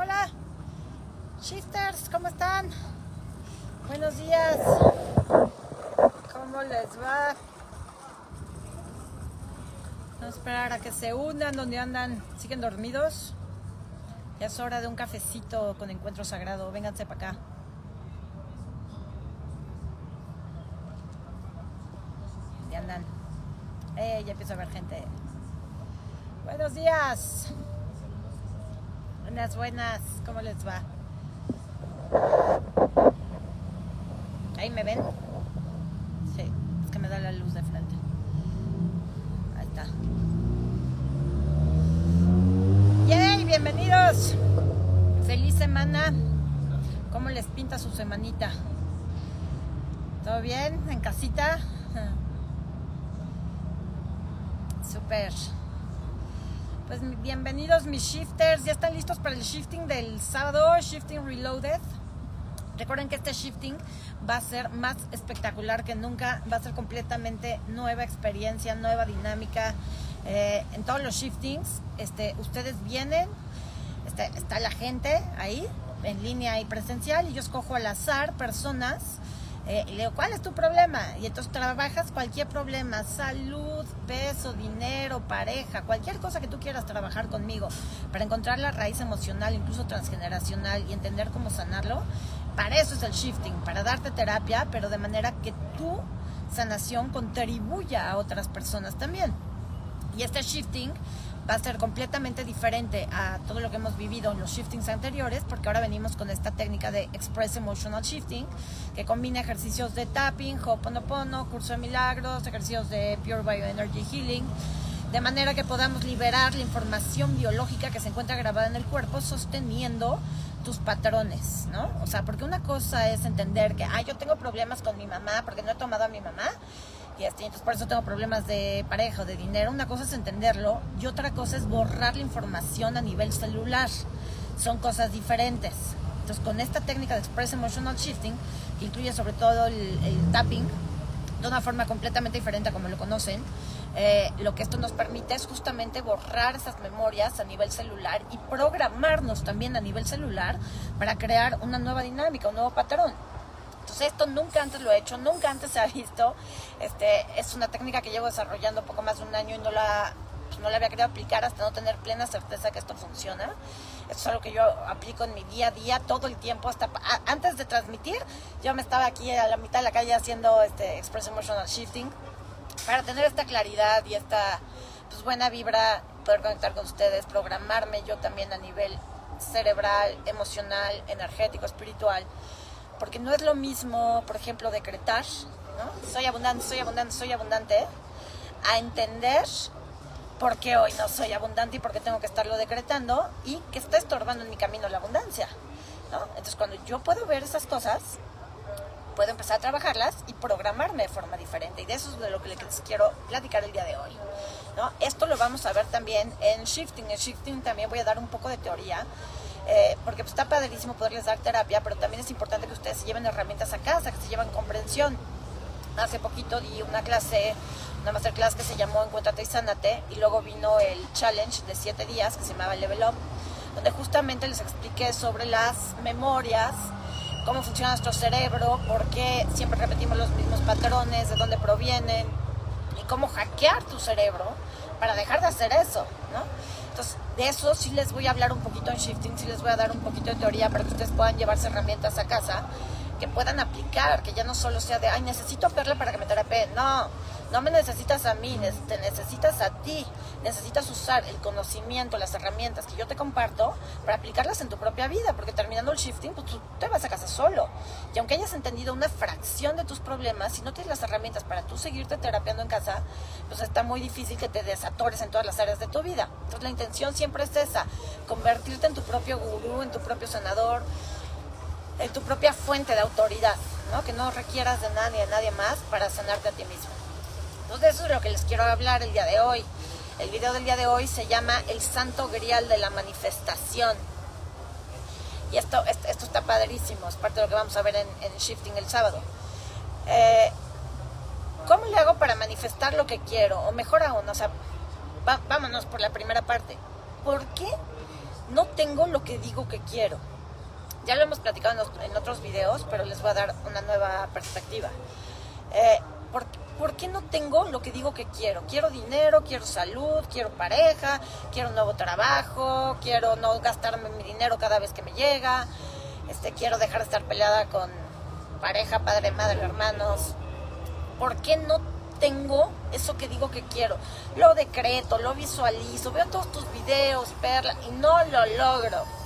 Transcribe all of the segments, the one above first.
Hola, hola. Shifters, ¿cómo están? Buenos días. ¿Cómo les va? Vamos a esperar a que se unan, donde andan. ¿Siguen dormidos? Ya es hora de un cafecito con encuentro sagrado. Vénganse para acá. Ya andan. Eh, ya empiezo a ver gente. Buenos días. Buenas, buenas. ¿Cómo les va? ¿Ahí me ven? Sí, es que me da la luz de frente. Ahí está. ¡Yay! Bienvenidos. Feliz semana. ¿Cómo les pinta su semanita? ¿Todo bien? ¿En casita? Super. Pues bienvenidos mis shifters. ¿Ya están listos para el shifting del sábado? Shifting Reloaded. Recuerden que este shifting va a ser más espectacular que nunca, va a ser completamente nueva experiencia, nueva dinámica. Eh, en todos los shiftings, este, ustedes vienen, este, está la gente ahí, en línea y presencial, y yo escojo al azar personas eh, le digo, ¿cuál es tu problema? Y entonces trabajas cualquier problema, salud, peso, dinero, pareja, cualquier cosa que tú quieras trabajar conmigo para encontrar la raíz emocional, incluso transgeneracional y entender cómo sanarlo. Para eso es el shifting, para darte terapia, pero de manera que tu sanación contribuya a otras personas también. Y este shifting va a ser completamente diferente a todo lo que hemos vivido en los shiftings anteriores, porque ahora venimos con esta técnica de Express Emotional Shifting, que combina ejercicios de tapping, Ho'oponopono, curso de milagros, ejercicios de Pure Bioenergy Healing, de manera que podamos liberar la información biológica que se encuentra grabada en el cuerpo, sosteniendo tus patrones, ¿no? O sea, porque una cosa es entender que, ah, yo tengo problemas con mi mamá porque no he tomado a mi mamá, y entonces por eso tengo problemas de pareja o de dinero. Una cosa es entenderlo y otra cosa es borrar la información a nivel celular. Son cosas diferentes. Entonces con esta técnica de Express Emotional Shifting, que incluye sobre todo el, el tapping, de una forma completamente diferente a como lo conocen, eh, lo que esto nos permite es justamente borrar esas memorias a nivel celular y programarnos también a nivel celular para crear una nueva dinámica, un nuevo patrón. Entonces esto nunca antes lo he hecho, nunca antes se ha visto. Este, es una técnica que llevo desarrollando poco más de un año y no la, pues, no la había querido aplicar hasta no tener plena certeza que esto funciona. Esto es algo que yo aplico en mi día a día todo el tiempo. Hasta antes de transmitir, yo me estaba aquí a la mitad de la calle haciendo este Express Emotional Shifting para tener esta claridad y esta pues, buena vibra, poder conectar con ustedes, programarme yo también a nivel cerebral, emocional, energético, espiritual porque no es lo mismo, por ejemplo, decretar, ¿no? Soy abundante, soy abundante, soy abundante, a entender por qué hoy no soy abundante y por qué tengo que estarlo decretando y que está estorbando en mi camino la abundancia, ¿no? Entonces, cuando yo puedo ver esas cosas, puedo empezar a trabajarlas y programarme de forma diferente. Y de eso es de lo que les quiero platicar el día de hoy. ¿no? Esto lo vamos a ver también en Shifting. En Shifting también voy a dar un poco de teoría eh, porque pues, está padrísimo poderles dar terapia, pero también es importante que ustedes se lleven herramientas a casa, que se lleven comprensión. Hace poquito di una clase, una masterclass que se llamó Encuéntrate y Sánate, y luego vino el challenge de siete días que se llamaba Level Up, donde justamente les expliqué sobre las memorias, cómo funciona nuestro cerebro, por qué siempre repetimos los mismos patrones, de dónde provienen, y cómo hackear tu cerebro para dejar de hacer eso, ¿no? Entonces, de eso sí les voy a hablar un poquito en shifting, sí les voy a dar un poquito de teoría para que ustedes puedan llevarse herramientas a casa que puedan aplicar, que ya no solo sea de, ay, necesito verla para que me terapie. No, no me necesitas a mí, te necesitas a ti. Necesitas usar el conocimiento, las herramientas que yo te comparto para aplicarlas en tu propia vida, porque terminando el shifting, pues tú te vas a casa solo. Y aunque hayas entendido una fracción de tus problemas, si no tienes las herramientas para tú seguirte terapiando en casa, pues está muy difícil que te desatores en todas las áreas de tu vida. Entonces la intención siempre es esa, convertirte en tu propio gurú, en tu propio sanador, en tu propia fuente de autoridad, ¿no? que no requieras de nadie, de nadie más para sanarte a ti mismo. Entonces eso es lo que les quiero hablar el día de hoy. El video del día de hoy se llama El Santo Grial de la Manifestación. Y esto, esto está padrísimo, es parte de lo que vamos a ver en, Shifting el sábado. Eh, ¿Cómo le hago para manifestar lo que quiero? O mejor aún, o sea, vámonos por la primera parte. ¿Por qué no tengo lo que digo que quiero. Ya lo hemos platicado en, otros videos, pero les voy a dar una nueva perspectiva. Eh, ¿por, qué no tengo lo que digo que quiero? Quiero dinero, quiero salud, quiero pareja, quiero un nuevo trabajo, quiero no gastarme mi dinero cada vez que me llega, este, quiero dejar de estar peleada con pareja, padre, madre, hermanos. ¿Por qué no tengo eso que digo que quiero? Lo decreto, lo visualizo, veo todos tus videos, Perla, y no lo logro.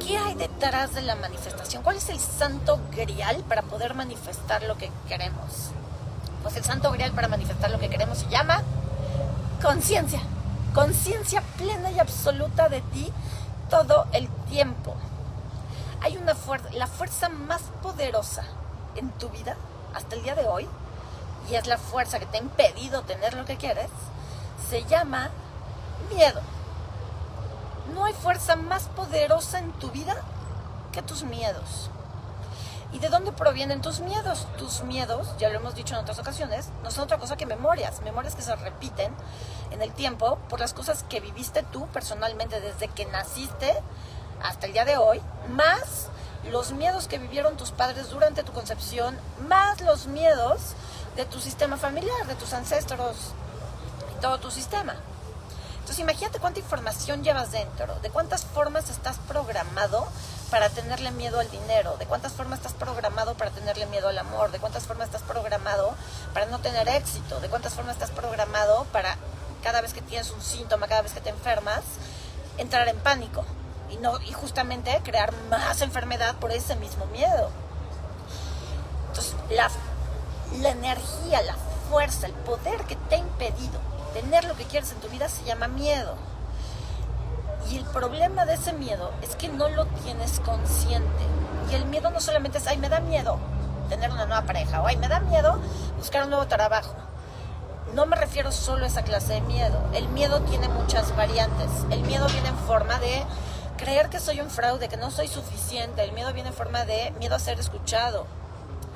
¿Qué hay detrás de la manifestación? ¿Cuál es el santo grial para poder manifestar lo que queremos? Pues el santo grial para manifestar lo que queremos se llama conciencia. Conciencia plena y absoluta de ti todo el tiempo. Hay una fuerza, la fuerza más poderosa en tu vida hasta el día de hoy, y es la fuerza que te ha impedido tener lo que quieres, se llama miedo. No hay fuerza más poderosa en tu vida que tus miedos. ¿Y de dónde provienen tus miedos? Tus miedos, ya lo hemos dicho en otras ocasiones, no son otra cosa que memorias, memorias que se repiten en el tiempo por las cosas que viviste tú personalmente desde que naciste hasta el día de hoy, más los miedos que vivieron tus padres durante tu concepción, más los miedos de tu sistema familiar, de tus ancestros y todo tu sistema. Entonces imagínate cuánta información llevas dentro, de cuántas formas estás programado para tenerle miedo al dinero, de cuántas formas estás programado para tenerle miedo al amor, de cuántas formas estás programado para no tener éxito, de cuántas formas estás programado para cada vez que tienes un síntoma, cada vez que te enfermas, entrar en pánico y, no, y justamente crear más enfermedad por ese mismo miedo. Entonces, la, la energía, la fuerza, el poder que te ha impedido tener lo que quieres en tu vida se llama miedo. Y el problema de ese miedo es que no lo tienes consciente. Y el miedo no solamente es, ay, me da miedo tener una nueva pareja, o ay, me da miedo buscar un nuevo trabajo. No me refiero solo a esa clase de miedo. El miedo tiene muchas variantes. El miedo viene en forma de creer que soy un fraude, que no soy suficiente. El miedo viene en forma de miedo a ser escuchado,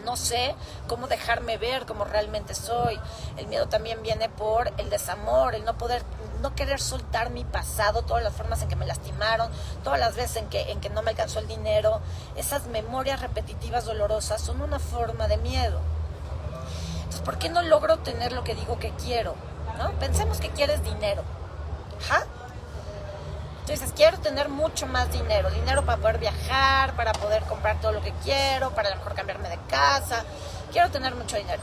no sé cómo dejarme ver como realmente soy. El miedo también viene por el desamor, el no poder, no querer soltar mi pasado, todas las formas en que me lastimaron, todas las veces en que, en que no me alcanzó el dinero. Esas memorias repetitivas dolorosas son una forma de miedo. Entonces, ¿por qué no logro tener lo que digo que quiero? ¿No? Pensemos que quieres dinero. ¿Ja? Entonces, quiero tener mucho más dinero, dinero para poder viajar, para poder comprar todo lo que quiero, para a lo mejor cambiarme de casa. Quiero tener mucho dinero.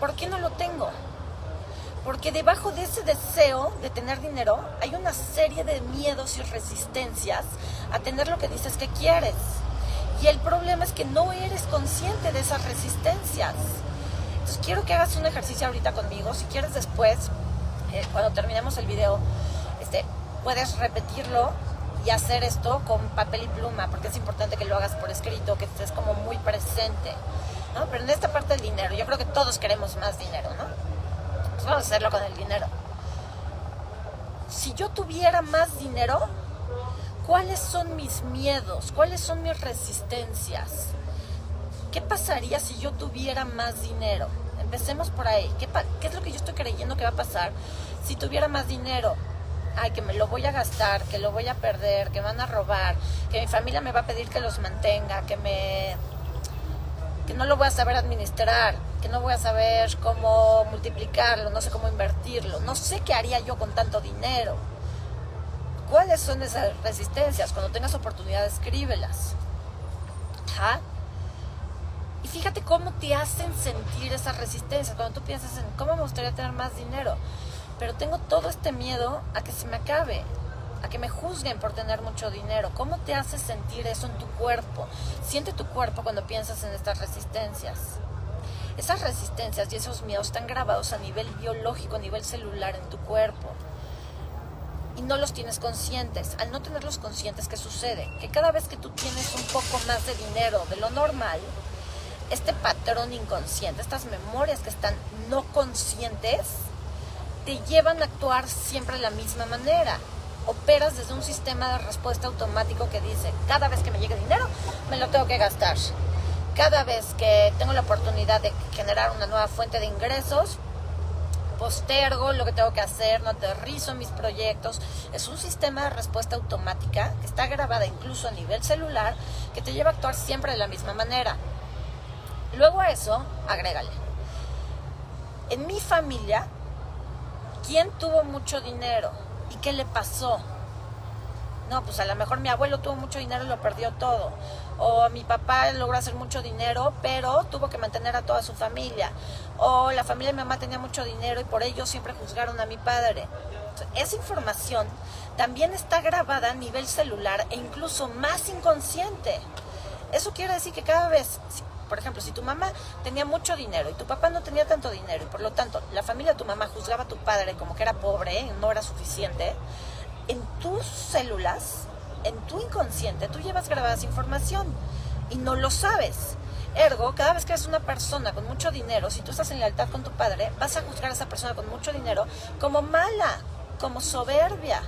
¿Por qué no lo tengo? Porque debajo de ese deseo de tener dinero hay una serie de miedos y resistencias a tener lo que dices que quieres. Y el problema es que no eres consciente de esas resistencias. Entonces quiero que hagas un ejercicio ahorita conmigo. Si quieres después, eh, cuando terminemos el video, este, puedes repetirlo y hacer esto con papel y pluma, porque es importante que lo hagas por escrito, que estés como muy presente, ¿no? Pero en esta parte del dinero, yo creo que todos queremos más dinero, ¿no? Pues vamos a hacerlo con el dinero. Si yo tuviera más dinero, ¿cuáles son mis miedos? ¿Cuáles son mis resistencias? ¿Qué pasaría si yo tuviera más dinero? Empecemos por ahí. ¿Qué, ¿Qué, es lo que yo estoy creyendo que va a pasar si tuviera más dinero? Ay, que me lo voy a gastar, que lo voy a perder, que van a robar, que mi familia me va a pedir que los mantenga, que me que no lo voy a saber administrar, que no voy a saber cómo multiplicarlo, no sé cómo invertirlo, no sé qué haría yo con tanto dinero. ¿Cuáles son esas resistencias? Cuando tengas oportunidad, escríbelas. Y fíjate cómo te hacen sentir esas resistencias. Cuando tú piensas en cómo me gustaría tener más dinero, pero tengo todo este miedo a que se me acabe, a que me juzguen por tener mucho dinero. ¿Cómo te hace sentir eso en tu cuerpo? Siente tu cuerpo cuando piensas en estas resistencias. Esas resistencias y esos miedos están grabados a nivel biológico, a nivel celular en tu cuerpo. Y no los tienes conscientes. Al no tenerlos conscientes, ¿qué sucede? Que cada vez que tú tienes un poco más de dinero de lo normal, este patrón inconsciente, estas memorias que están no conscientes, te llevan a actuar siempre de la misma manera. Operas desde un sistema de respuesta automático que dice, cada vez que me llegue dinero, me lo tengo que gastar. Cada vez que tengo la oportunidad de generar una nueva fuente de ingresos, postergo lo que tengo que hacer, no aterrizo mis proyectos. Es un sistema de respuesta automática que está grabada incluso a nivel celular que te lleva a actuar siempre de la misma manera. Luego a eso, agrégale. En mi familia, ¿quién tuvo mucho dinero? ¿Y qué le pasó? No, pues a lo mejor mi abuelo tuvo mucho dinero y lo perdió todo. O mi papá logró hacer mucho dinero, pero tuvo que mantener a toda su familia. O la familia de mi mamá tenía mucho dinero y por ello siempre juzgaron a mi padre. esa información también está grabada a nivel celular e incluso más inconsciente. Eso quiere decir que cada vez, por ejemplo, si tu mamá tenía mucho dinero y tu papá no tenía tanto dinero y por lo tanto la familia de tu mamá juzgaba a tu padre como que era pobre y no era suficiente, en tus células, en tu inconsciente, tú llevas grabada esa información y no lo sabes. Ergo, cada vez que eres una persona con mucho dinero, si tú estás en lealtad con tu padre, vas a juzgar a esa persona con mucho dinero como mala, como soberbia,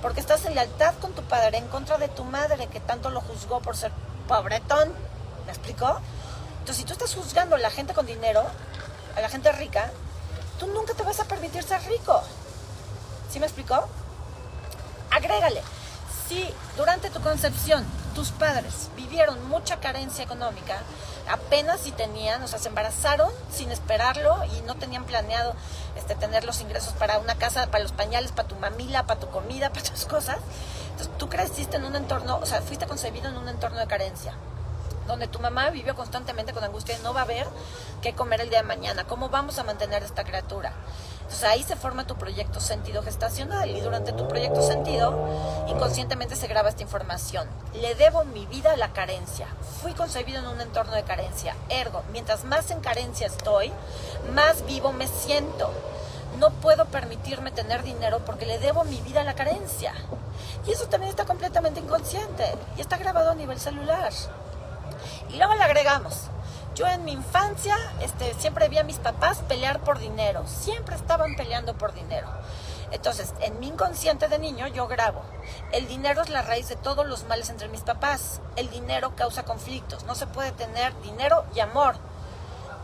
porque estás en lealtad con tu padre en contra de tu madre que tanto lo juzgó por ser pobretón. ¿Me explicó? Entonces, si tú estás juzgando a la gente con dinero, a la gente rica, tú nunca te vas a permitir ser rico. ¿Sí me explicó? Agrégale, si durante tu concepción tus padres vivieron mucha carencia económica, apenas si tenían, o sea, se embarazaron sin esperarlo y no tenían planeado este, tener los ingresos para una casa, para los pañales, para tu mamila, para tu comida, para tus cosas. Entonces tú creciste en un entorno, o sea, fuiste concebido en un entorno de carencia donde tu mamá vivió constantemente con angustia y no va a ver qué comer el día de mañana, cómo vamos a mantener esta criatura. Entonces ahí se forma tu proyecto sentido gestacional y durante tu proyecto sentido inconscientemente se graba esta información. Le debo mi vida a la carencia. Fui concebido en un entorno de carencia. Ergo, mientras más en carencia estoy, más vivo me siento. No puedo permitirme tener dinero porque le debo mi vida a la carencia. Y eso también está completamente inconsciente y está grabado a nivel celular. Y luego le agregamos, yo en mi infancia este, siempre vi a mis papás pelear por dinero, siempre estaban peleando por dinero. Entonces, en mi inconsciente de niño yo grabo, el dinero es la raíz de todos los males entre mis papás, el dinero causa conflictos, no se puede tener dinero y amor.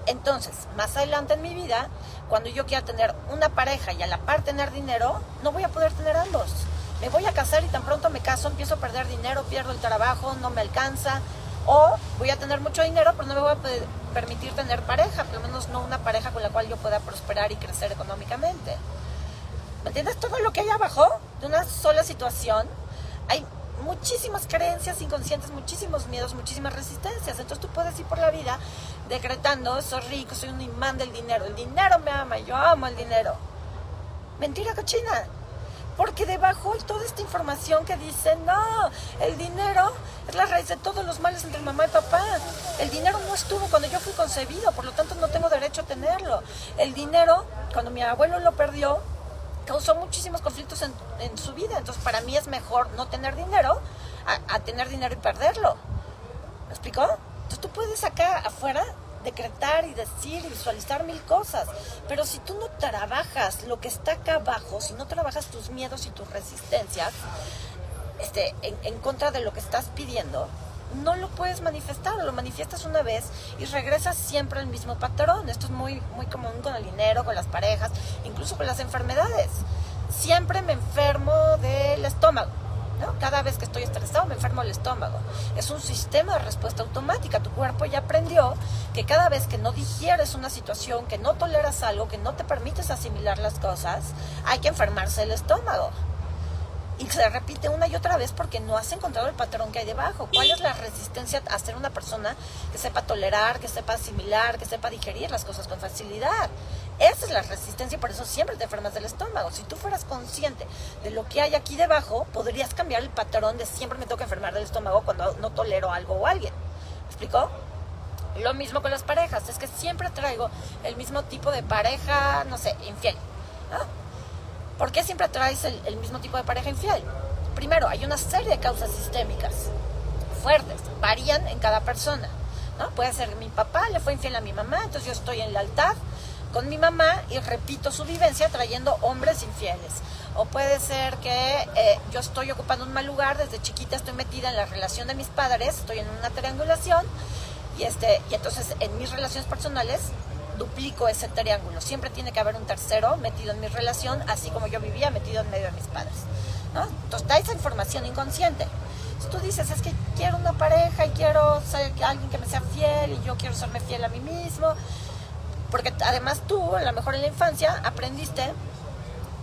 Entonces, más adelante en mi vida, cuando yo quiera tener una pareja y a la par tener dinero, no voy a poder tener ambos. Me voy a casar y tan pronto me caso empiezo a perder dinero, pierdo el trabajo, no me alcanza, o voy a tener mucho dinero, pero no me voy a permitir tener pareja, por lo menos no una pareja con la cual yo pueda prosperar y crecer económicamente. ¿Me entiendes? Todo lo que hay abajo de una sola situación, hay muchísimas creencias inconscientes, muchísimos miedos, muchísimas resistencias. Entonces tú puedes ir por la vida decretando, soy rico, soy un imán del dinero, el dinero me ama, yo amo el dinero. Mentira cochina. Porque debajo hay toda esta información que dice, no, el dinero es la raíz de todos los males entre mamá y papá. El dinero no estuvo cuando yo fui concebido, por lo tanto no tengo derecho a tenerlo. El dinero, cuando mi abuelo lo perdió, causó muchísimos conflictos en, su vida. Entonces para mí es mejor no tener dinero a, tener dinero y perderlo. ¿Me explicó? Entonces tú puedes acá afuera decretar y decir y visualizar mil cosas. Pero si tú no trabajas lo que está acá abajo, si no trabajas tus miedos y tus resistencias este, en, contra de lo que estás pidiendo, no lo puedes manifestar, lo manifiestas una vez y regresas siempre al mismo patrón. Esto es muy, muy común con el dinero, con las parejas, incluso con las enfermedades. Siempre me enfermo del estómago cada vez que estoy estresado me enfermo el estómago. Es un sistema de respuesta automática. Tu cuerpo ya aprendió que cada vez que no digieres una situación, que no toleras algo, que no te permites asimilar las cosas, hay que enfermarse el estómago. Y se repite una y otra vez porque no has encontrado el patrón que hay debajo. ¿Cuál es la resistencia a ser una persona que sepa tolerar, que sepa asimilar, que sepa digerir las cosas con facilidad? Esa es la resistencia y por eso siempre te enfermas del estómago. Si tú fueras consciente de lo que hay aquí debajo, podrías cambiar el patrón de siempre me toca enfermar del estómago cuando no tolero algo o alguien. ¿Me explicó? Lo mismo con las parejas, es que siempre traigo el mismo tipo de pareja, no sé, infiel. ¿Por qué siempre traes el, mismo tipo de pareja infiel? Primero, hay una serie de causas sistémicas fuertes, varían en cada persona. ¿no? Puede ser mi papá le fue infiel a mi mamá, entonces yo estoy en lealtad con mi mamá y repito su vivencia trayendo hombres infieles. O puede ser que eh, yo estoy ocupando un mal lugar, desde chiquita estoy metida en la relación de mis padres, estoy en una triangulación y, este, y entonces en mis relaciones personales duplico ese triángulo. Siempre tiene que haber un tercero metido en mi relación, así como yo vivía metido en medio de mis padres. ¿no? Entonces da esa información inconsciente. Si tú dices, es que quiero una pareja y quiero ser alguien que me sea fiel y yo quiero serme fiel a mí mismo, porque además tú, a lo mejor en la infancia, aprendiste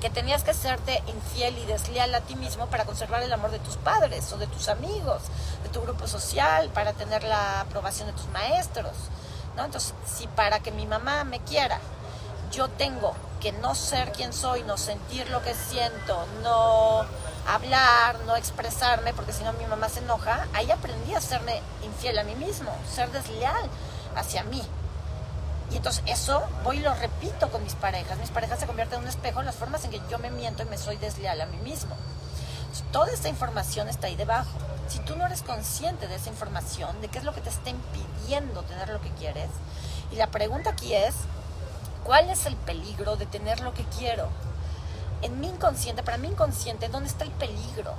que tenías que serte infiel y desleal a ti mismo para conservar el amor de tus padres o de tus amigos, de tu grupo social, para tener la aprobación de tus maestros. Entonces, si para que mi mamá me quiera, yo tengo que no ser quien soy, no sentir lo que siento, no hablar, no expresarme, porque si no mi mamá se enoja, ahí aprendí a serme infiel a mí mismo, ser desleal hacia mí. Y entonces eso voy y lo repito con mis parejas. Mis parejas se convierten en un espejo en las formas en que yo me miento y me soy desleal a mí mismo. toda esta información está ahí debajo. Si tú no eres consciente de esa información, de qué es lo que te está impidiendo tener lo que quieres, y la pregunta aquí es, ¿cuál es el peligro de tener lo que quiero? En mi inconsciente, para mi inconsciente, ¿dónde está el peligro?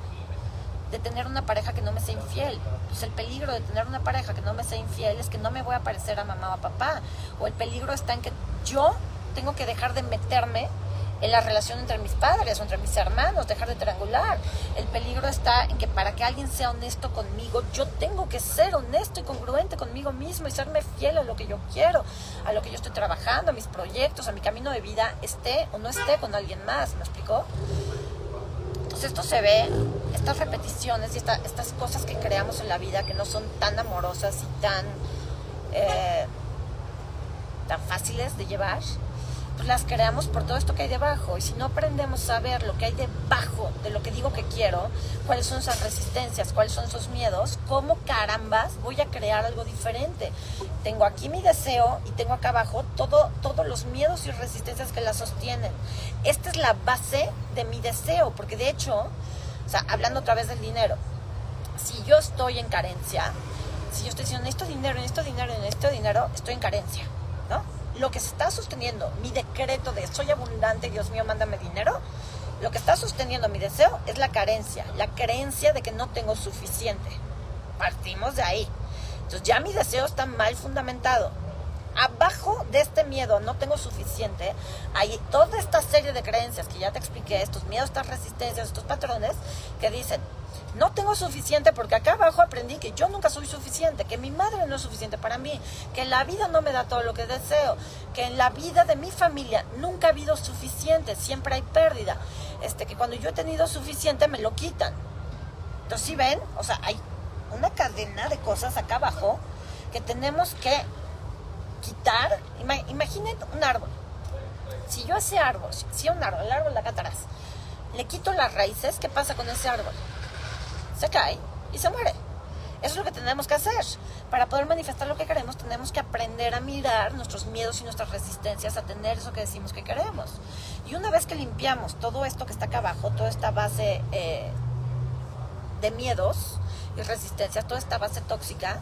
de tener una pareja que no me sea infiel. Pues el peligro de tener una pareja que no me sea infiel es que no me voy a parecer a mamá o a papá. O el peligro está en que yo tengo que dejar de meterme en la relación entre mis padres o entre mis hermanos, dejar de triangular. El peligro está en que para que alguien sea honesto conmigo, yo tengo que ser honesto y congruente conmigo mismo y serme fiel a lo que yo quiero, a lo que yo estoy trabajando, a mis proyectos, a mi camino de vida, esté o no esté con alguien más. ¿Me explicó? Entonces esto se ve, estas repeticiones y estas cosas que creamos en la vida que no son tan amorosas y tan, eh, tan fáciles de llevar, las creamos por todo esto que hay debajo. Y si no aprendemos a ver lo que hay debajo de lo que digo que quiero, cuáles son esas resistencias, cuáles son esos miedos, cómo carambas voy a crear algo diferente. Tengo aquí mi deseo y tengo acá abajo todo, todos los miedos y resistencias que la sostienen. Esta es la base de mi deseo, porque de hecho, o sea, hablando otra vez del dinero, si yo estoy en carencia, si yo estoy diciendo necesito dinero, necesito dinero, necesito dinero, estoy en carencia. Lo que está sosteniendo mi decreto de soy abundante, Dios mío, mándame dinero, lo que está sosteniendo mi deseo es la carencia, la creencia de que no tengo suficiente. Partimos de ahí. Entonces ya mi deseo está mal fundamentado abajo de este miedo, no tengo suficiente, hay toda esta serie de creencias que ya te expliqué, estos miedos, estas resistencias, estos patrones que dicen, no tengo suficiente porque acá abajo aprendí que yo nunca soy suficiente, que mi madre no es suficiente para mí, que la vida no me da todo lo que deseo, que en la vida de mi familia nunca ha habido suficiente, siempre hay pérdida, este, que cuando yo he tenido suficiente me lo quitan. Entonces, si ven, o sea, hay una cadena de cosas acá abajo que tenemos que quitar, imaginen un árbol. Si yo ese árbol, si un árbol, el árbol de acá atrás, le quito las raíces, ¿qué pasa con ese árbol? Se cae y se muere. Eso es lo que tenemos que hacer. Para poder manifestar lo que queremos, tenemos que aprender a mirar nuestros miedos y nuestras resistencias a tener eso que decimos que queremos. Y una vez que limpiamos todo esto que está acá abajo, toda esta base eh, de miedos y resistencias, toda esta base tóxica,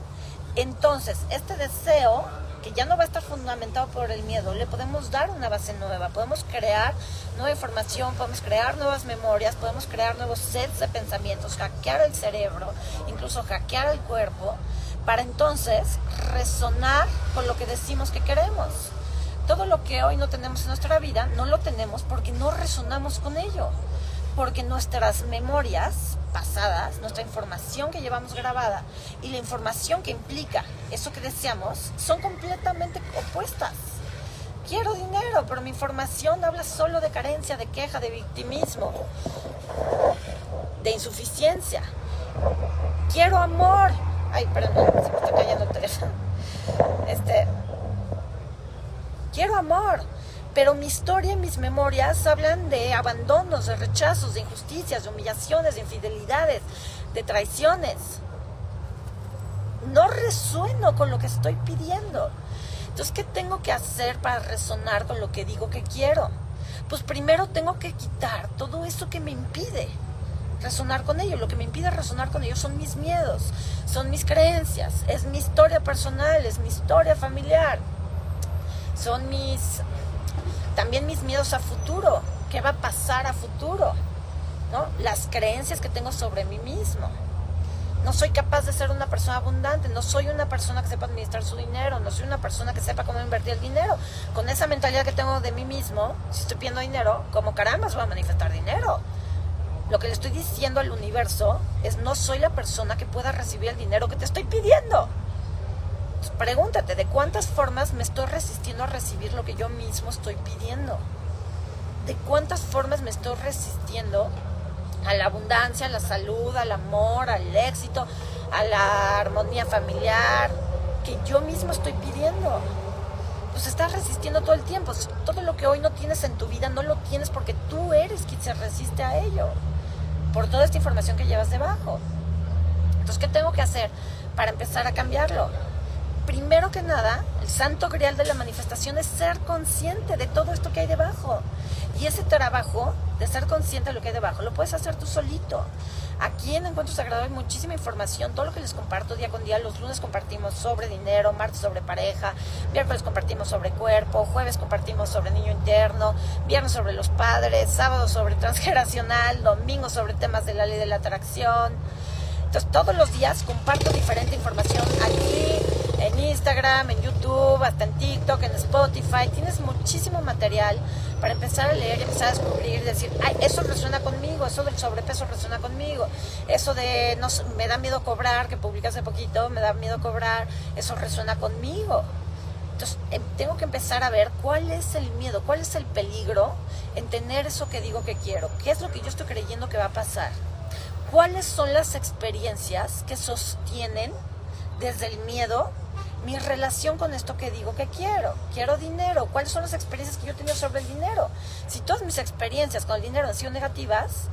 entonces este deseo que ya no va a estar fundamentado por el miedo, le podemos dar una base nueva, podemos crear nueva información, podemos crear nuevas memorias, podemos crear nuevos sets de pensamientos, hackear el cerebro, incluso hackear el cuerpo, para entonces resonar con lo que decimos que queremos. Todo lo que hoy no tenemos en nuestra vida, no lo tenemos porque no resonamos con ello, porque nuestras memorias pasadas, nuestra información que llevamos grabada y la información que implica eso que deseamos son completamente opuestas. Quiero dinero, pero mi información habla solo de carencia, de queja, de victimismo, de insuficiencia. Quiero amor. Ay, perdón, se me está cayendo el teléfono. Este, quiero amor, pero mi historia y mis memorias hablan de abandonos, de rechazos, de injusticias, de humillaciones, de infidelidades, de traiciones. No resueno con lo que estoy pidiendo. Entonces, ¿qué tengo que hacer para resonar con lo que digo que quiero? Pues primero tengo que quitar todo eso que me impide resonar con ello. Lo que me impide resonar con ello son mis miedos, son mis creencias, es mi historia personal, es mi historia familiar, son mis también mis miedos a futuro, qué va a pasar a futuro, ¿no? Las creencias que tengo sobre mí mismo. No soy capaz de ser una persona abundante, no soy una persona que sepa administrar su dinero, no soy una persona que sepa cómo invertir el dinero. Con esa mentalidad que tengo de mí mismo, si estoy pidiendo dinero, como caramba voy a manifestar dinero. Lo que le estoy diciendo al universo es no soy la persona que pueda recibir el dinero que te estoy pidiendo. pregúntate, ¿de cuántas formas me estoy resistiendo a recibir lo que yo mismo estoy pidiendo? ¿De cuántas formas me estoy resistiendo a la abundancia, a la salud, al amor, al éxito, a la armonía familiar que yo mismo estoy pidiendo. Pues estás resistiendo todo el tiempo. Todo lo que hoy no tienes en tu vida no lo tienes porque tú eres quien se resiste a ello. Por toda esta información que llevas debajo. Entonces, ¿qué tengo que hacer para empezar a cambiarlo? Primero que nada, el santo grial de la manifestación es ser consciente de todo esto que hay debajo. Y ese trabajo de ser consciente de lo que hay debajo lo puedes hacer tú solito. Aquí en Encuentro Sagrado hay muchísima información, todo lo que les comparto día con día. Los lunes compartimos sobre dinero, martes sobre pareja, miércoles compartimos sobre cuerpo, jueves compartimos sobre niño interno, viernes sobre los padres, sábado sobre transgeneracional, domingo sobre temas de la ley de la atracción. Entonces todos los días comparto diferente información aquí en Instagram, en YouTube, hasta en TikTok, en Spotify. Tienes muchísimo material para empezar a leer y empezar a descubrir decir, ay, eso resuena conmigo, eso del sobrepeso resuena conmigo, eso de no, me da miedo cobrar, que publicé hace poquito, me da miedo cobrar, eso resuena conmigo. Entonces, em, tengo que empezar a ver cuál es el miedo, cuál es el peligro en tener eso que digo que quiero, qué es lo que yo estoy creyendo que va a pasar, cuáles son las experiencias que sostienen desde el miedo mi relación con esto que digo que quiero. Quiero dinero. ¿Cuáles son las experiencias que yo he tenido sobre el dinero? Si todas mis experiencias con el dinero han sido negativas,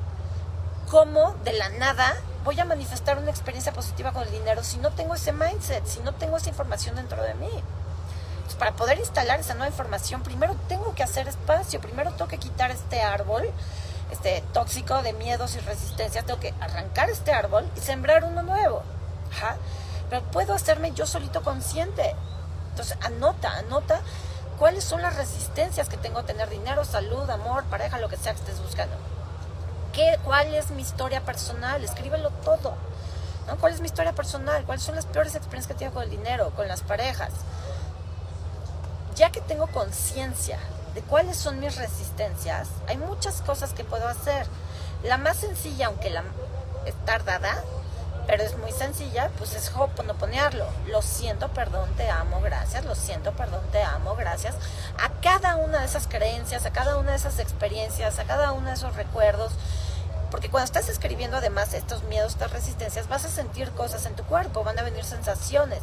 ¿cómo de la nada voy a manifestar una experiencia positiva con el dinero si no tengo ese mindset, si no tengo esa información dentro de mí? para poder instalar esa nueva información, primero tengo que hacer espacio, primero tengo que quitar este árbol este tóxico de miedos y resistencias, tengo que arrancar este árbol y sembrar uno nuevo. Ajá pero puedo hacerme yo solito consciente. Entonces, anota, anota cuáles son las resistencias que tengo a tener dinero, salud, amor, pareja, lo que sea que estés buscando. ¿Qué, ¿Cuál es mi historia personal? Escríbelo todo. ¿no? ¿Cuál es mi historia personal? ¿Cuáles son las peores experiencias que tengo con el dinero, con las parejas? Ya que tengo conciencia de cuáles son mis resistencias, hay muchas cosas que puedo hacer. La más sencilla, aunque la es tardada, pero es muy sencilla, pues es hoponoponearlo. Lo siento, perdón, te amo, gracias. Lo siento, perdón, te amo, gracias. A cada una de esas creencias, a cada una de esas experiencias, a cada uno de esos recuerdos. Porque cuando estás escribiendo además estos miedos, estas resistencias, vas a sentir cosas en tu cuerpo, van a venir sensaciones,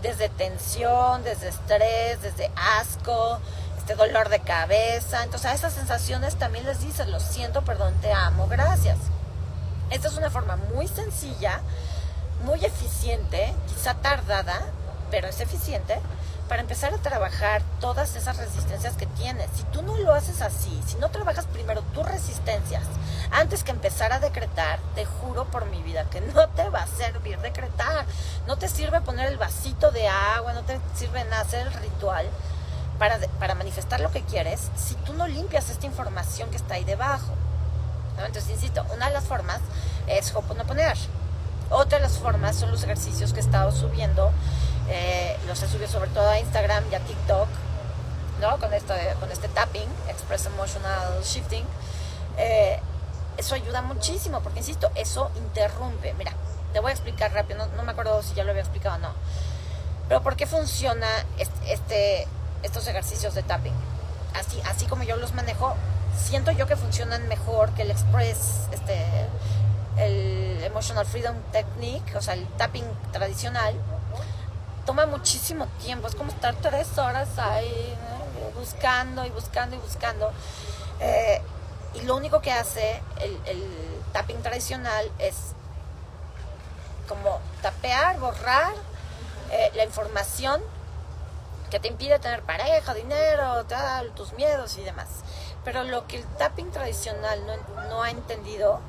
desde tensión, desde estrés, desde asco, este dolor de cabeza. Entonces a esas sensaciones también les dices, lo siento, perdón, te amo, gracias. Esta es una forma muy sencilla, muy eficiente, quizá tardada, pero es eficiente para empezar a trabajar todas esas resistencias que tienes. Si tú no lo haces así, si no trabajas primero tus resistencias antes que empezar a decretar, te juro por mi vida que no te va a servir decretar. No te sirve poner el vasito de agua, no te sirve nada hacer el ritual para, para manifestar lo que quieres si tú no limpias esta información que está ahí debajo. Entonces, insisto, una de las formas es Hoponoponear. Otra de las formas son los ejercicios que he estado subiendo. Eh, los he subido sobre todo a Instagram y a TikTok, ¿no? Con, esto, con este tapping, Express Emotional Shifting. Eh, eso ayuda muchísimo, porque insisto, eso interrumpe. Mira, te voy a explicar rápido, no, me acuerdo si ya lo había explicado o no. Pero ¿por qué funciona este, estos ejercicios de tapping? Así, así como yo los manejo, siento yo que funcionan mejor que el Express, este, el Emotional Freedom Technique, o sea, el tapping tradicional. Toma muchísimo tiempo, es como estar tres horas ahí buscando y buscando y buscando. Eh, y lo único que hace el, el tapping tradicional es como tapear, borrar eh, la información que te impide tener pareja, dinero, tal, tus miedos y demás. Pero lo que el tapping tradicional no, ha entendido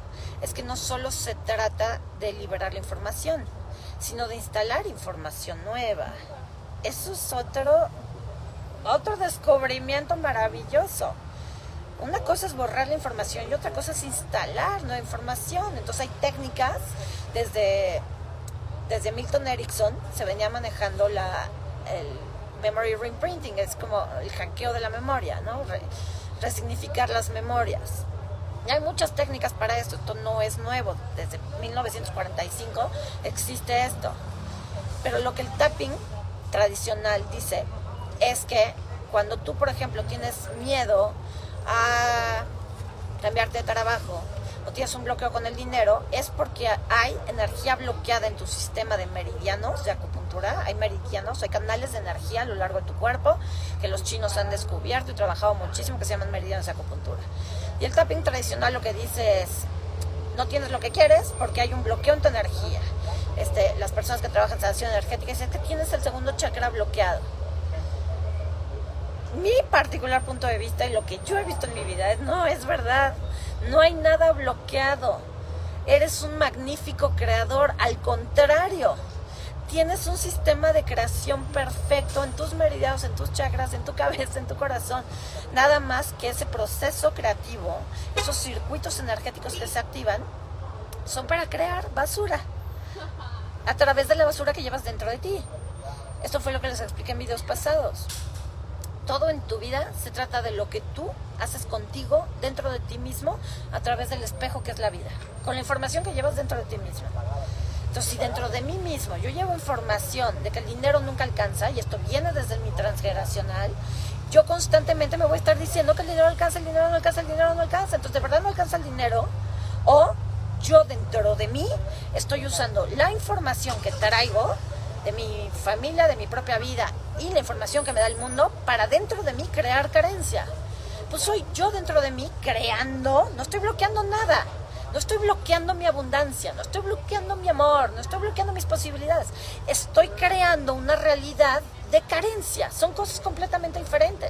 es que no solo se trata de liberar la información, sino de instalar información nueva. Eso es otro, otro descubrimiento maravilloso. Una cosa es borrar la información y otra cosa es instalar nueva información. Entonces hay técnicas desde desde Milton Erickson se venía manejando la, el memory reimprinting, es como el hackeo de la memoria, ¿no? Resignificar las memorias. Hay muchas técnicas para esto, esto no es nuevo, desde 1945 existe esto. Pero lo que el tapping tradicional dice es que cuando tú, por ejemplo, tienes miedo a cambiarte de trabajo o tienes un bloqueo con el dinero, es porque hay energía bloqueada en tu sistema de meridianos de acupuntura. Hay meridianos, hay canales de energía a lo largo de tu cuerpo que los chinos han descubierto y trabajado muchísimo que se llaman meridianos de acupuntura. Y el tapping tradicional lo que dice es, no tienes lo que quieres porque hay un bloqueo en tu energía. Este, las personas que trabajan en sanación energética dicen que tienes el segundo chakra bloqueado. Mi particular punto de vista y lo que yo he visto en mi vida es, no, es verdad, no hay nada bloqueado. Eres un magnífico creador, al contrario tienes un sistema de creación perfecto en tus meridianos, en tus chakras, en tu cabeza, en tu corazón. Nada más que ese proceso creativo, esos circuitos energéticos que se activan, son para crear basura a través de la basura que llevas dentro de ti. Esto fue lo que les expliqué en videos pasados. Todo en tu vida se trata de lo que tú haces contigo, dentro de ti mismo, a través del espejo que es la vida, con la información que llevas dentro de ti mismo. Entonces, si dentro de mí mismo yo llevo información de que el dinero nunca alcanza, y esto viene desde mi transgeneracional, yo constantemente me voy a estar diciendo que el dinero alcanza, el dinero no alcanza, el dinero no alcanza. Entonces, de verdad no alcanza el dinero. O yo dentro de mí estoy usando la información que traigo de mi familia, de mi propia vida y la información que me da el mundo para dentro de mí crear carencia. Pues soy yo dentro de mí creando, no estoy bloqueando nada. No estoy bloqueando mi abundancia, no estoy bloqueando mi amor, no estoy bloqueando mis posibilidades. Estoy creando una realidad de carencia. Son cosas completamente diferentes.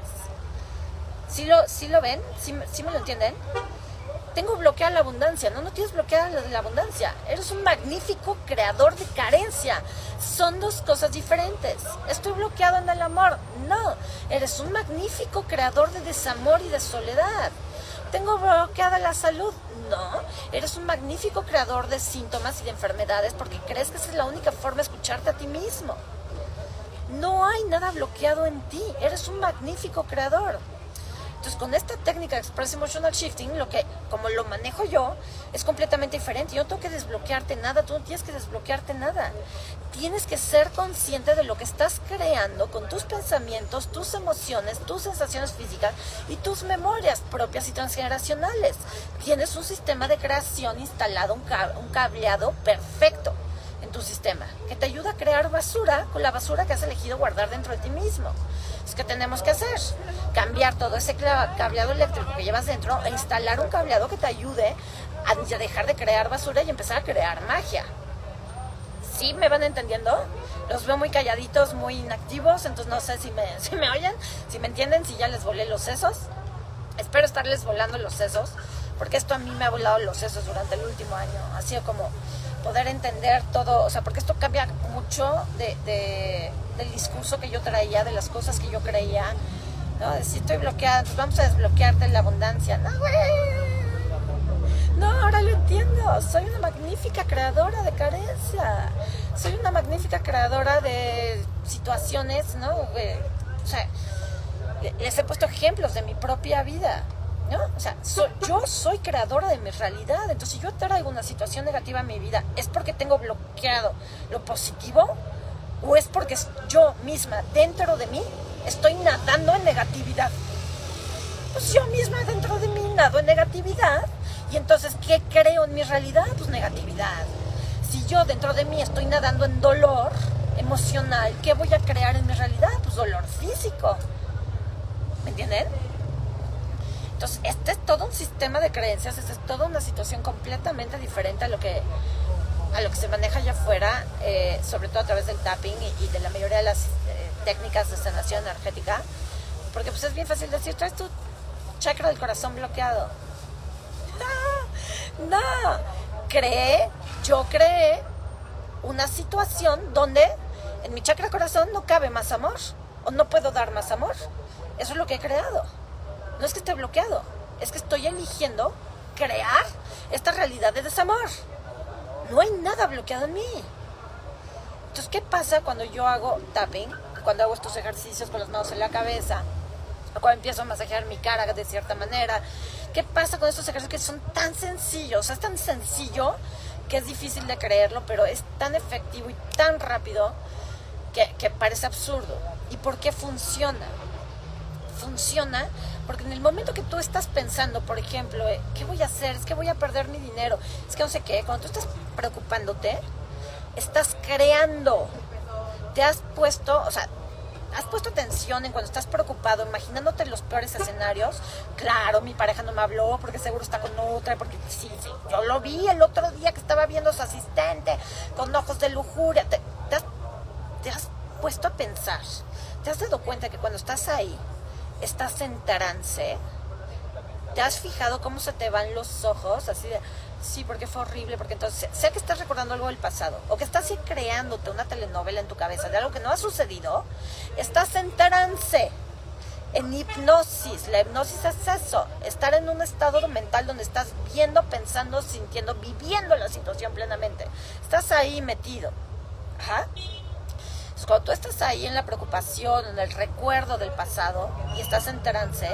¿Sí lo, lo ven? ¿Sí, me lo entienden? Tengo bloqueada la abundancia. No, no tienes bloqueada la, la abundancia. Eres un magnífico creador de carencia. Son dos cosas diferentes. Estoy bloqueado en el amor. No, eres un magnífico creador de desamor y de soledad. Tengo bloqueada la salud. No, eres un magnífico creador de síntomas y de enfermedades porque crees que esa es la única forma de escucharte a ti mismo. No hay nada bloqueado en ti, eres un magnífico creador. Entonces, con esta técnica de Express Emotional Shifting, lo que, como lo manejo yo, es completamente diferente. Yo no tengo que desbloquearte nada, tú no tienes que desbloquearte nada. Tienes que ser consciente de lo que estás creando con tus pensamientos, tus emociones, tus sensaciones físicas y tus memorias propias y transgeneracionales. Tienes un sistema de creación instalado, un cableado perfecto en tu sistema, que te ayuda a crear basura con la basura que has elegido guardar dentro de ti mismo. Es que tenemos que hacer cambiar todo ese cableado eléctrico que llevas dentro e instalar un cableado que te ayude a dejar de crear basura y empezar a crear magia. ¿Sí me van entendiendo? Los veo muy calladitos, muy inactivos, entonces no sé si me, si me oyen, si me entienden, si ya les volé los sesos. Espero estarles volando los sesos, porque esto a mí me ha volado los sesos durante el último año. Ha sido como poder entender todo, o sea, porque esto cambia mucho de, del discurso que yo traía, de las cosas que yo creía. ¿no? Si estoy bloqueada, pues vamos a desbloquearte la abundancia. No, güey. No, ahora lo entiendo. Soy una magnífica creadora de carencia. Soy una magnífica creadora de situaciones, ¿no? O sea, les he puesto ejemplos de mi propia vida. O sea, yo soy creadora de mi realidad. Entonces, si yo traigo una situación negativa en mi vida, ¿es porque tengo bloqueado lo positivo? ¿O es porque yo misma, dentro de mí, estoy nadando en negatividad? Pues yo misma dentro de mí nado en negatividad. Y entonces, ¿qué creo en mi realidad? Pues negatividad. Si yo dentro de mí estoy nadando en dolor emocional, ¿qué voy a crear en mi realidad? Pues dolor físico. ¿Me entienden? Entonces, este es todo un sistema de creencias, esta es toda una situación completamente diferente a lo que, a lo que se maneja allá afuera, eh, sobre todo a través del tapping y, de la mayoría de las eh, técnicas de sanación energética. Porque pues es bien fácil decir, traes tu chakra del corazón bloqueado. No, no. Creé, yo creé una situación donde en mi chakra corazón no cabe más amor o no puedo dar más amor. Eso es lo que he creado. No es que esté bloqueado, es que estoy eligiendo crear esta realidad de desamor. No hay nada bloqueado en mí. Entonces, ¿qué pasa cuando yo hago tapping? Cuando hago estos ejercicios con las manos en la cabeza, o cuando empiezo a masajear mi cara de cierta manera. ¿Qué pasa con estos ejercicios que son tan sencillos? es tan sencillo que es difícil de creerlo, pero es tan efectivo y tan rápido que, que parece absurdo. ¿Y por qué funciona? Funciona porque en el momento que tú estás pensando, por ejemplo, eh, ¿qué voy a hacer? Es que voy a perder mi dinero. Es que no sé qué. Cuando tú estás preocupándote, estás creando. Te has puesto, o sea, has puesto atención en cuando estás preocupado, imaginándote los peores escenarios. Claro, mi pareja no me habló porque seguro está con otra, porque sí, sí, yo lo vi el otro día que estaba viendo a su asistente con ojos de lujuria. Te, has, te has puesto a pensar, te has dado cuenta que cuando estás ahí, estás en trance. ¿Te has fijado cómo se te van los ojos? Así de, sí, porque fue horrible, porque entonces, sea que estás recordando algo del pasado, o que estás creándote una telenovela en tu cabeza de algo que no ha sucedido, estás en trance, en hipnosis. La hipnosis es eso, estar en un estado mental donde estás viendo, pensando, sintiendo, viviendo la situación plenamente. Estás ahí metido. Ajá cuando tú estás ahí en la preocupación, en el recuerdo del pasado y estás en trance,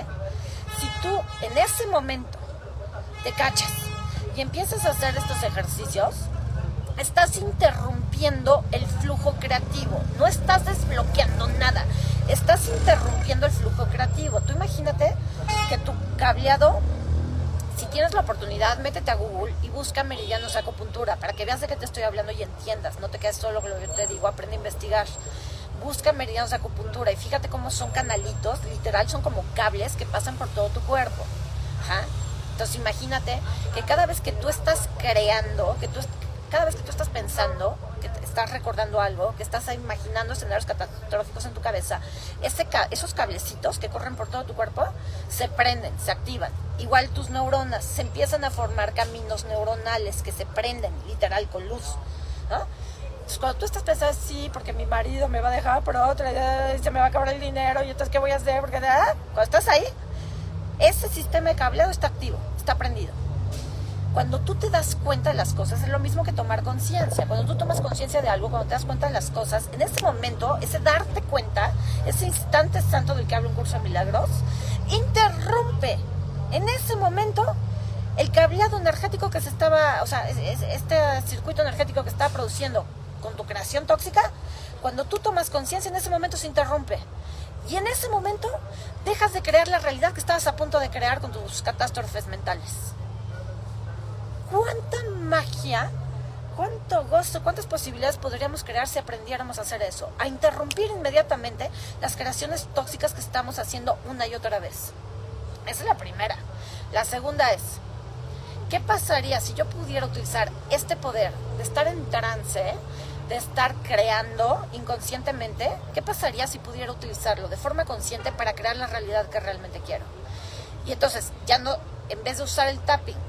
si tú en ese momento te cachas y empiezas a hacer estos ejercicios, estás interrumpiendo el flujo creativo, no estás desbloqueando nada, estás interrumpiendo el flujo creativo. Tú imagínate que tu cableado si tienes la oportunidad, métete a Google y busca meridianos acupuntura para que veas de qué te estoy hablando y entiendas. No te quedes solo con lo que yo te digo, aprende a investigar. Busca meridianos de acupuntura y fíjate cómo son canalitos, literal son como cables que pasan por todo tu cuerpo. Entonces imagínate que cada vez que tú estás creando, que tú, cada vez que tú estás pensando, estás recordando algo, que estás imaginando escenarios catastróficos en tu cabeza, ese, esos cablecitos que corren por todo tu cuerpo se prenden, se activan. Igual tus neuronas, se empiezan a formar caminos neuronales que se prenden literal con luz. cuando tú estás pensando, sí, porque mi marido me va a dejar por otra, se me va a acabar el dinero, y entonces, ¿qué voy a hacer? Porque, ¿ah? cuando estás ahí, ese sistema de cableado está activo, está prendido cuando tú te das cuenta de las cosas, es lo mismo que tomar conciencia. Cuando tú tomas conciencia de algo, cuando te das cuenta de las cosas, en ese momento, ese darte cuenta, ese instante santo del que habla un curso de milagros, interrumpe en ese momento el cableado energético que se estaba, o sea, este circuito energético que estaba produciendo con tu creación tóxica, cuando tú tomas conciencia, en ese momento se interrumpe. Y en ese momento dejas de crear la realidad que estabas a punto de crear con tus catástrofes mentales cuánta magia, cuánto gozo, cuántas posibilidades podríamos crear si aprendiéramos a hacer eso, a interrumpir inmediatamente las creaciones tóxicas que estamos haciendo una y otra vez. Esa es la primera. La segunda es, ¿qué pasaría si yo pudiera utilizar este poder de estar en trance, de estar creando inconscientemente? ¿Qué pasaría si pudiera utilizarlo de forma consciente para crear la realidad que realmente quiero? Y entonces, ya no, en vez de usar el tapping,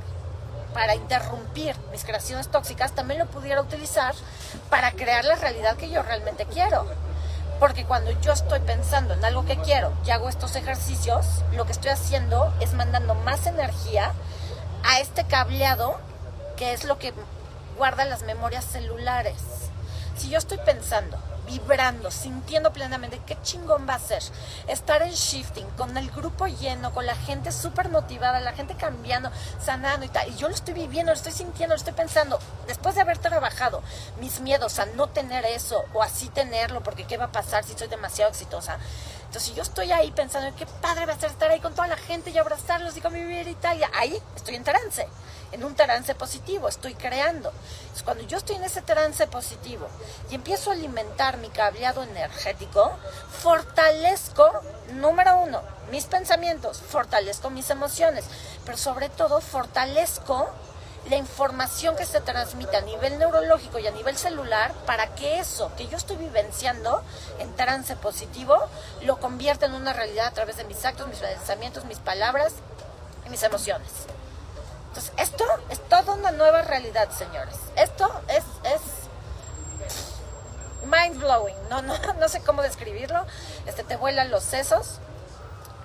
para interrumpir mis creaciones tóxicas, también lo pudiera utilizar para crear la realidad que yo realmente quiero. Porque cuando yo estoy pensando en algo que quiero y hago estos ejercicios, lo que estoy haciendo es mandando más energía a este cableado que es lo que guarda las memorias celulares. Si yo estoy pensando vibrando, sintiendo plenamente qué chingón va a ser estar en shifting, con el grupo lleno, con la gente súper motivada, la gente cambiando, sanando y tal. Y yo lo estoy viviendo, lo estoy sintiendo, lo estoy pensando. Después de haber trabajado mis miedos a no tener eso o así tenerlo, porque qué va a pasar si soy demasiado exitosa. Entonces, si yo estoy ahí pensando, qué padre va a ser estar ahí con toda la gente y abrazarlos y convivir y tal, ahí estoy en trance en un trance positivo, estoy creando. cuando yo estoy en ese trance positivo y empiezo a alimentar mi cableado energético, fortalezco, número uno, mis pensamientos, fortalezco mis emociones, pero sobre todo fortalezco la información que se transmite a nivel neurológico y a nivel celular para que eso que yo estoy vivenciando en trance positivo lo convierta en una realidad a través de mis actos, mis pensamientos, mis palabras y mis emociones. Entonces, esto es toda una nueva realidad, señores. Esto es, es mind blowing. No, no, no sé cómo describirlo. Este, te vuelan los sesos.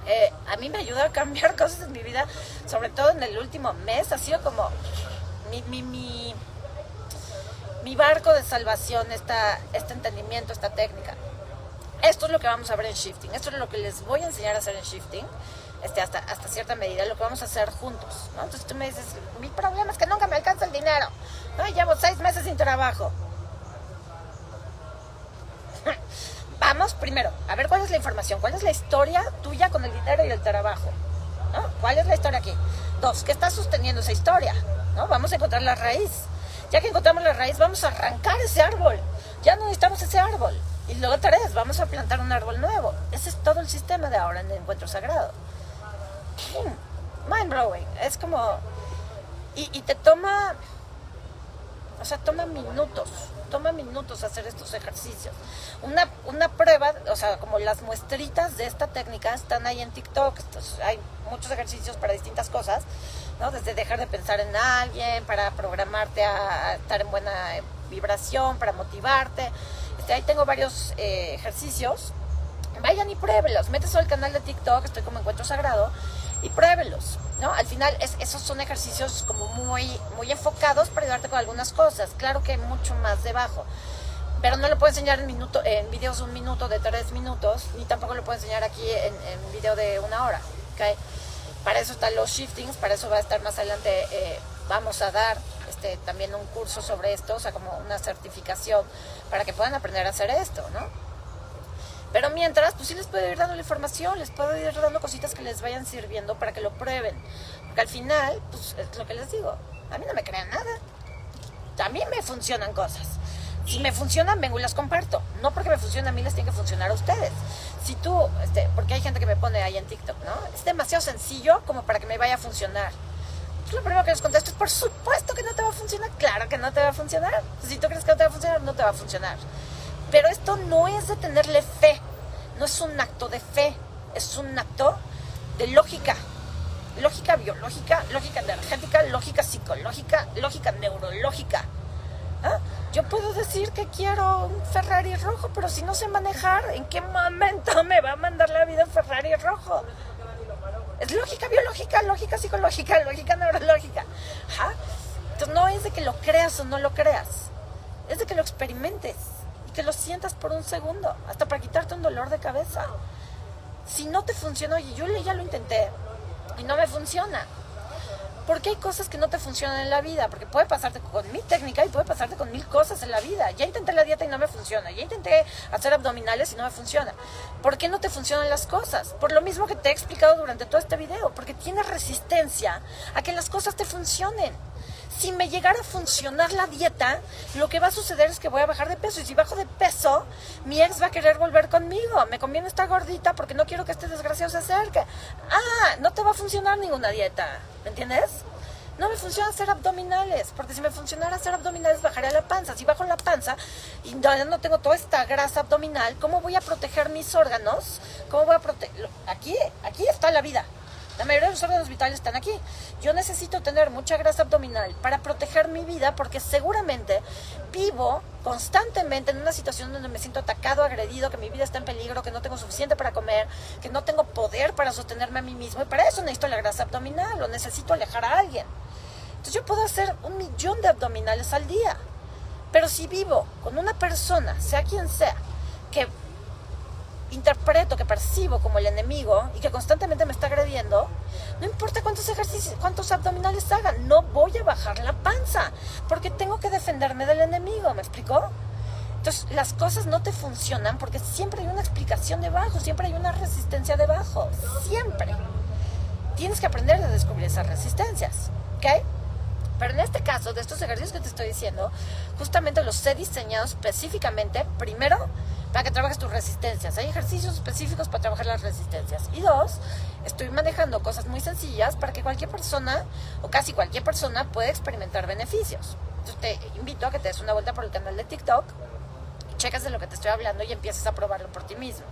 Eh, a mí me ayuda a cambiar cosas en mi vida, sobre todo en el último mes. Ha sido como mi, mi, mi, mi barco de salvación, esta, este entendimiento, esta técnica. Esto es lo que vamos a ver en shifting, esto es lo que les voy a enseñar a hacer en shifting. Este, hasta, hasta cierta medida, lo que vamos a hacer juntos. ¿no? Entonces tú me dices, mi problema es que nunca me alcanza el dinero. ¿no? Llevo seis meses sin trabajo. vamos primero a ver cuál es la información, cuál es la historia tuya con el dinero y el trabajo. ¿no? ¿Cuál es la historia aquí? Dos, ¿qué está sosteniendo esa historia? ¿no? Vamos a encontrar la raíz. Ya que encontramos la raíz, vamos a arrancar ese árbol. Ya no necesitamos ese árbol. Y luego tres, vamos a plantar un árbol nuevo. Ese es todo el sistema de ahora en el encuentro sagrado. Mind blowing. Es como. Y, y te toma. O sea, toma minutos. Toma minutos hacer estos ejercicios. Una, una prueba, o sea, como las muestritas de esta técnica están ahí en TikTok. hay muchos ejercicios para distintas cosas. ¿no? Desde dejar de pensar en alguien, para programarte a estar en buena vibración, para motivarte. Este, ahí tengo varios eh, ejercicios. Vayan y pruébelos. Métese al canal de TikTok, estoy como Encuentro Sagrado, y pruébelos. ¿no? Al final, es, esos son ejercicios como muy, muy enfocados para ayudarte con algunas cosas. Claro que hay mucho más debajo. Pero no lo puedo enseñar en, minuto, en videos de un minuto, de tres minutos, ni tampoco lo puedo enseñar aquí en, en video de una hora. ¿okay? Para eso están los shiftings, para eso va a estar más adelante, eh, vamos a dar este, también un curso sobre esto, o sea, como una certificación para que puedan aprender a hacer esto, ¿no? Pero mientras, pues sí les puedo ir dando la información, les puedo ir dando cositas que les vayan sirviendo para que lo prueben. Porque al final, pues es lo que les digo, a mí no me crean nada. A mí me funcionan cosas. Si me funcionan, vengo y las comparto. No porque me funcione a mí, les tiene que funcionar a ustedes si tú, este, porque hay gente que me pone ahí en TikTok, ¿no? Es demasiado sencillo como para que me vaya a funcionar. Pues lo primero que les contesto es, por supuesto que no te va a funcionar. Claro que no te va a funcionar. Si tú crees que no te va a funcionar, no te va a funcionar. Pero esto no es de tenerle fe. No es un acto de fe. Es un acto de lógica. Lógica biológica, lógica energética, lógica psicológica, lógica neurológica. ¿Ah? Yo puedo decir que quiero un Ferrari rojo, pero si no sé manejar, ¿en qué momento me va a mandar la vida un Ferrari rojo? Es lógica biológica, lógica psicológica, lógica neurológica. Entonces no es de que lo creas o no lo creas, es de que lo experimentes que lo sientas por un segundo, hasta para quitarte un dolor de cabeza. Si no te funciona, oye, yo ya lo intenté y no me funciona porque hay cosas que no te funcionan en la vida, porque puede pasarte con mi técnica y puede pasarte con mil cosas en la vida. Ya intenté la dieta y no me funciona, ya intenté hacer abdominales y no me funciona. ¿Por qué no te funcionan las cosas? Por lo mismo que te he explicado durante todo este video, porque tienes resistencia a que las cosas te funcionen. Si me llegara a funcionar la dieta, lo que va a suceder es que voy a bajar de peso. Y si bajo de peso, mi ex va a querer volver conmigo. Me conviene estar gordita porque no quiero que este desgraciado se acerque. Ah, no te va a funcionar ninguna dieta. ¿Me entiendes? No me funciona hacer abdominales, porque si me funcionara hacer abdominales bajaría la panza. Si bajo la panza y no, no tengo toda esta grasa abdominal, ¿cómo voy a proteger mis órganos? ¿Cómo voy a proteger? Aquí, aquí está la vida. La mayoría de los órganos vitales están aquí. Yo necesito tener mucha grasa abdominal para proteger mi vida porque seguramente vivo constantemente en una situación donde me siento atacado, agredido, que mi vida está en peligro, que no tengo suficiente para comer, que no tengo poder para sostenerme a mí mismo. Y para eso necesito la grasa abdominal o necesito alejar a alguien. Entonces yo puedo hacer un millón de abdominales al día. Pero si vivo con una persona, sea quien sea, que interpreto, que percibo como el enemigo y que constantemente me está agrediendo, no importa cuántos ejercicios, cuántos abdominales haga, no voy a bajar la panza, porque tengo que defenderme del enemigo, ¿me explicó? Entonces, las cosas no te funcionan porque siempre hay una explicación debajo, siempre hay una resistencia debajo, siempre. Tienes que aprender a descubrir esas resistencias, ¿ok? Pero en este caso, de estos ejercicios que te estoy diciendo, justamente los he diseñado específicamente, primero, para que trabajes tus resistencias. Hay ejercicios específicos para trabajar las resistencias. Y dos, estoy manejando cosas muy sencillas para que cualquier persona, o casi cualquier persona, pueda experimentar beneficios. Entonces te invito a que te des una vuelta por el canal de TikTok, checas de lo que te estoy hablando y empieces a probarlo por ti mismo.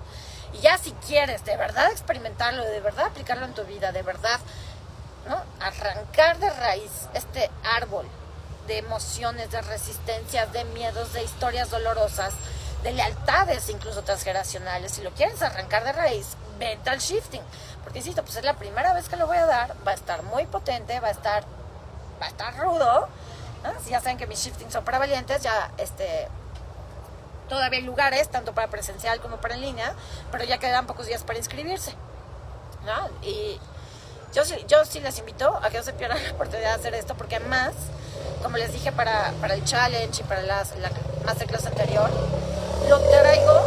Y ya si quieres de verdad experimentarlo, de verdad aplicarlo en tu vida, de verdad, ¿no? Arrancar de raíz este árbol de emociones, de resistencias, de miedos, de historias dolorosas, de lealtades incluso transgeneracionales. Si lo quieres arrancar de raíz, vete al shifting. Porque insisto, pues es la primera vez que lo voy a dar, va a estar muy potente, va a estar, va a estar rudo. Si ya saben que mis shiftings son para valientes, ya este todavía hay lugares, tanto para presencial como para en línea, pero ya quedan pocos días para inscribirse. Y yo, sí- yo sí les invito a que no se pierdan la oportunidad de hacer esto, porque además, como les dije para, para el challenge y para las, la masterclass anterior, lo traigo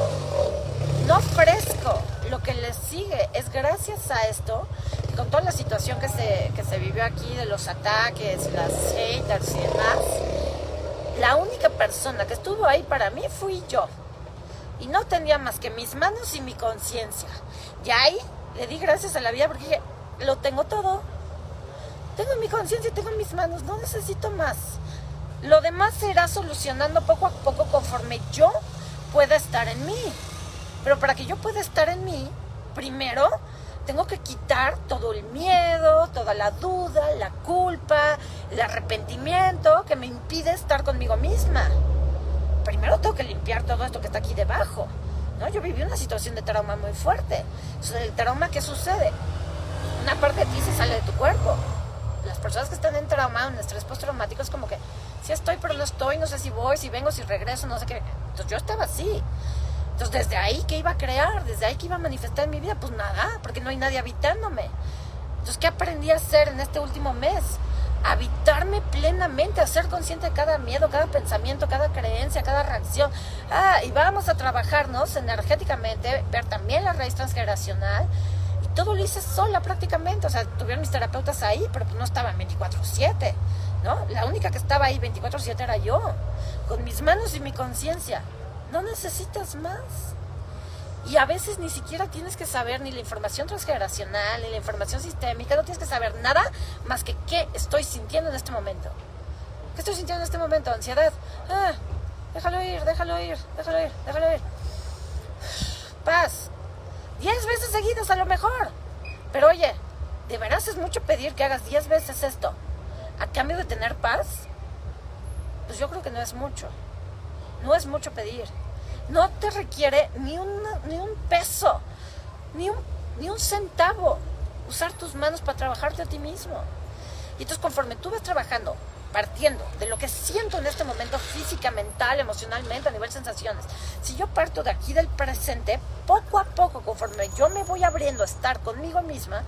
no fresco. Lo que les sigue es gracias a esto, con toda la situación que se, que se vivió aquí de los ataques, las haters y demás, la única persona que estuvo ahí para mí fui yo. Y no tenía más que mis manos y mi conciencia. Y ahí le di gracias a la vida porque dije, lo tengo todo. Tengo mi conciencia y tengo mis manos, no necesito más. Lo demás se irá solucionando poco a poco conforme yo pueda estar en mí. Pero para que yo pueda estar en mí, primero tengo que quitar todo el miedo, toda la duda, la culpa, el arrepentimiento que me impide estar conmigo misma. Primero tengo que limpiar todo esto que está aquí debajo. ¿no? Yo viví una situación de trauma muy fuerte. Sea, el trauma, ¿qué sucede? Una parte de ti se sale de tu cuerpo. Las personas que están en trauma, en estrés postraumático, es como que sí estoy, pero no estoy, no sé si voy, si vengo, si regreso, no sé qué. Entonces yo estaba así. Entonces, desde ahí, ¿qué iba a crear? Desde ahí, ¿qué iba a manifestar en mi vida? Pues nada, porque no hay nadie habitándome. Entonces, ¿qué aprendí a hacer en este último mes? Habitarme plenamente, a ser consciente de cada miedo, cada pensamiento, cada creencia, cada reacción. Ah, y vamos a trabajarnos energéticamente, ver también la raíz transgeneracional. Todo lo hice sola prácticamente. O sea, tuvieron mis terapeutas ahí, pero pues no estaban 24-7, ¿no? La única que estaba ahí 24-7 era yo, con mis manos y mi conciencia. No necesitas más. Y a veces ni siquiera tienes que saber ni la información transgeneracional, ni la información sistémica, no tienes que saber nada más que qué estoy sintiendo en este momento. ¿Qué estoy sintiendo en este momento? Ansiedad. Ah, déjalo ir, déjalo ir, déjalo ir, déjalo ir. Paz. Diez veces seguidas a lo mejor. Pero oye, ¿de veras es mucho pedir que hagas diez veces esto a cambio de tener paz? Pues yo creo que no es mucho. No es mucho pedir. No te requiere ni, una- ni un peso, ni un, ni un centavo usar tus manos para trabajarte a ti mismo. Y entonces conforme tú vas trabajando, partiendo de lo que siento en este momento física, mental, emocionalmente, a nivel sensaciones, si yo parto de aquí del presente, poco a poco, conforme yo me voy abriendo a estar conmigo misma,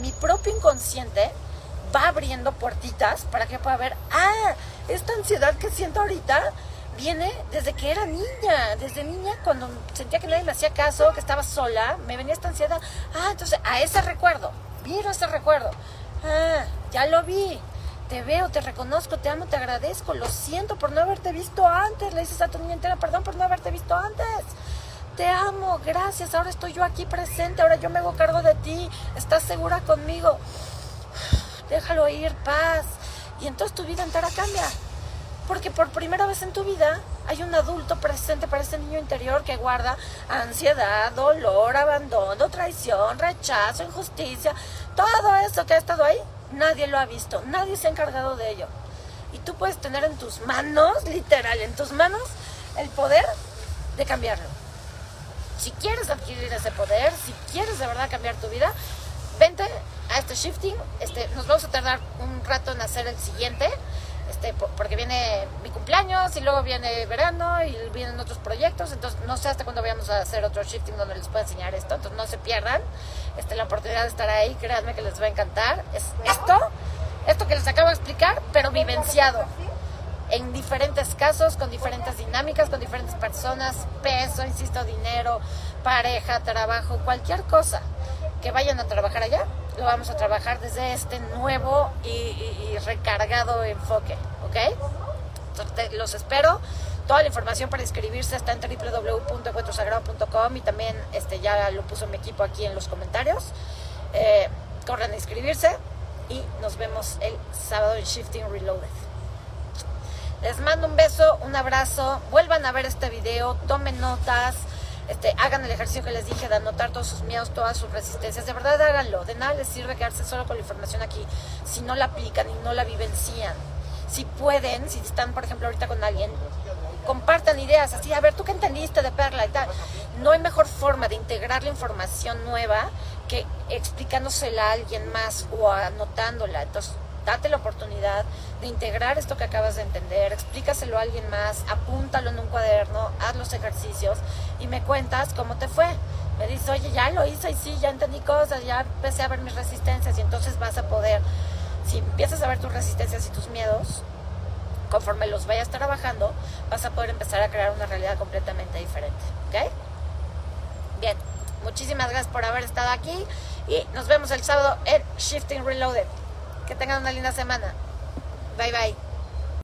mi propio inconsciente va abriendo puertitas para que pueda ver, ah, esta ansiedad que siento ahorita viene desde que era niña, desde niña cuando sentía que nadie me hacía caso, que estaba sola, me venía esta ansiedad, ah, entonces a ese recuerdo, miro ese recuerdo, ah, ya lo vi, te veo, te reconozco, te amo, te agradezco, lo siento por no haberte visto antes, le dices a tu niña entera, perdón por no haberte visto antes. Te amo, gracias, ahora estoy yo aquí presente, ahora yo me hago cargo de ti, estás segura conmigo déjalo ir, paz. Y entonces tu vida entera cambia. Porque por primera vez en tu vida hay un adulto presente para ese niño interior que guarda ansiedad, dolor, abandono, traición, rechazo, injusticia. Todo eso que ha estado ahí, nadie lo ha visto, nadie se ha encargado de ello. Y tú puedes tener en tus manos, literal, en tus manos, el poder de cambiarlo. Si quieres adquirir ese poder, si quieres de verdad cambiar tu vida, vente a este shifting. Este, nos vamos a tardar un rato en hacer el siguiente, este, po- porque viene mi cumpleaños y luego viene verano y vienen otros proyectos. Entonces, no sé hasta cuándo vayamos a hacer otro shifting donde les pueda enseñar esto. Entonces, no se pierdan este, la oportunidad de estar ahí. Créanme que les va a encantar. Es esto, esto que les acabo de explicar, pero vivenciado en diferentes casos, con diferentes dinámicas, con diferentes personas, peso, insisto, dinero, pareja, trabajo, cualquier cosa que vayan a trabajar allá, lo vamos a trabajar desde este nuevo y, recargado enfoque, ¿ok? Los espero. Toda la información para inscribirse está en www.encuentrosagrado.com y también este, ya lo puso mi equipo aquí en los comentarios. Eh, corran a inscribirse y nos vemos el sábado en Shifting Reloaded. Les mando un beso, un abrazo. Vuelvan a ver este video, tomen notas, este, hagan el ejercicio que les dije de anotar todos sus miedos, todas sus resistencias. De verdad háganlo. De nada les sirve quedarse solo con la información aquí si no la aplican y no la vivencian. Si pueden, si están, por ejemplo, ahorita con alguien, compartan ideas así, a ver, ¿tú qué entendiste de Perla y tal? No hay mejor forma de integrar la información nueva que explicándosela a alguien más o anotándola. Entonces, date la oportunidad de integrar esto que acabas de entender, explícaselo a alguien más, apúntalo en un cuaderno, haz los ejercicios y me cuentas cómo te fue. Me dices, oye, ya lo hice y sí, ya entendí cosas, ya empecé a ver mis resistencias y entonces vas a poder, si empiezas a ver tus resistencias y tus miedos, conforme los vayas trabajando, vas a poder empezar a crear una realidad completamente diferente. ¿Ok? Bien, muchísimas gracias por haber estado aquí y nos vemos el sábado en Shifting Reloaded. Que tengan una linda semana. Bye bye.